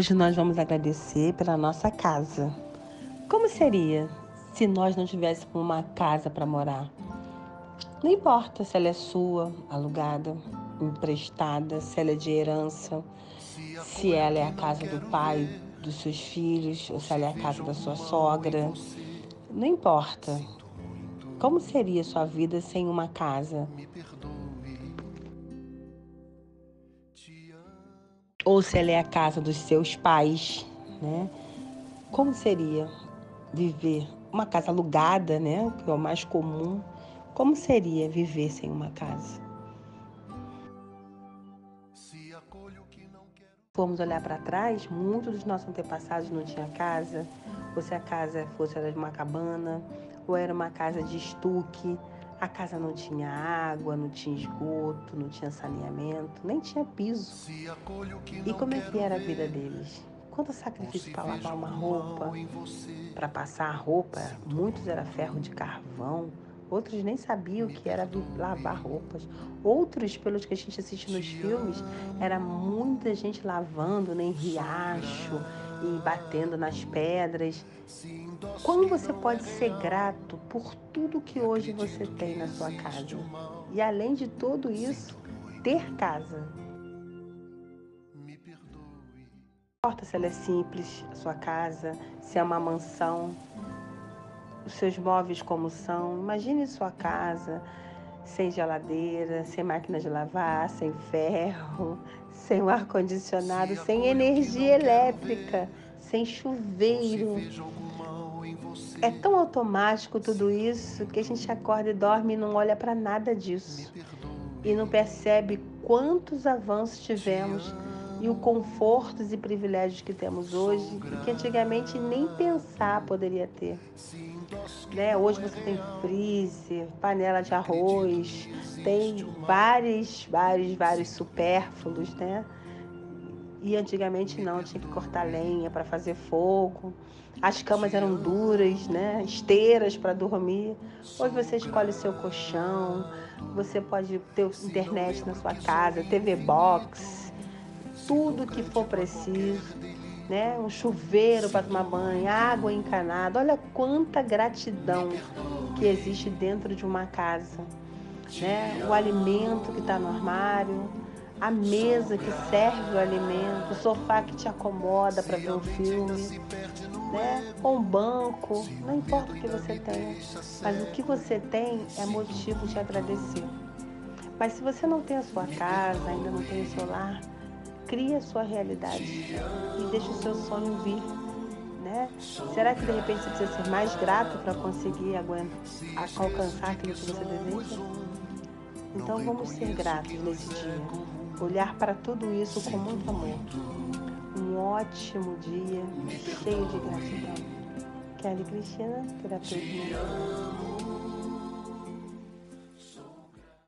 Hoje nós vamos agradecer pela nossa casa. Como seria se nós não tivéssemos uma casa para morar? Não importa se ela é sua, alugada, emprestada, se ela é de herança, se ela é a casa do pai dos seus filhos, ou se ela é a casa da sua sogra. Não importa. Como seria sua vida sem uma casa? Ou se ela é a casa dos seus pais, né? Como seria viver uma casa alugada, né? Que é o mais comum. Como seria viver sem uma casa? Vamos olhar para trás, muitos dos nossos antepassados não tinham casa, ou se a casa fosse era de uma cabana, ou era uma casa de estuque, a casa não tinha água, não tinha esgoto, não tinha saneamento, nem tinha piso. E como é que era a vida deles? Quanto sacrifício para lavar uma roupa, para passar a roupa? Muitos era ferro de carvão, outros nem sabiam o que era lavar roupas. Outros, pelos que a gente assiste nos filmes, era muita gente lavando nem riacho e batendo nas pedras. Como você pode ser grato por tudo que hoje você tem na sua casa? E além de tudo isso, ter casa. Não importa se ela é simples, a sua casa, se é uma mansão, os seus móveis como são. Imagine sua casa sem geladeira, sem máquina de lavar, sem ferro, sem o ar-condicionado, sem energia elétrica, sem chuveiro. É tão automático tudo isso que a gente acorda e dorme e não olha para nada disso. E não percebe quantos avanços tivemos e o confortos e privilégios que temos hoje que antigamente nem pensar poderia ter. Né? Hoje você tem freezer, panela de arroz, tem vários, vários, vários supérfluos, né? E antigamente não, tinha que cortar lenha para fazer fogo. As camas eram duras, né? Esteiras para dormir. Hoje você escolhe o seu colchão, você pode ter internet na sua casa, TV box, tudo que for preciso, né? Um chuveiro para tomar banho, água encanada. Olha quanta gratidão que existe dentro de uma casa, né? O alimento que está no armário, a mesa que serve o alimento, o sofá que te acomoda para ver um filme, né? Ou um banco, não importa o que você tenha, mas o que você tem é motivo de agradecer. Mas se você não tem a sua casa, ainda não tem o seu lar, crie a sua realidade e deixe o seu sonho vir. Né? Será que de repente você precisa ser mais grato para conseguir alcançar aquilo que você deseja? Então vamos ser gratos nesse dia olhar para tudo isso com muito amor. Um ótimo dia cheio de gratidão. Kelly Cristina, terapeuta.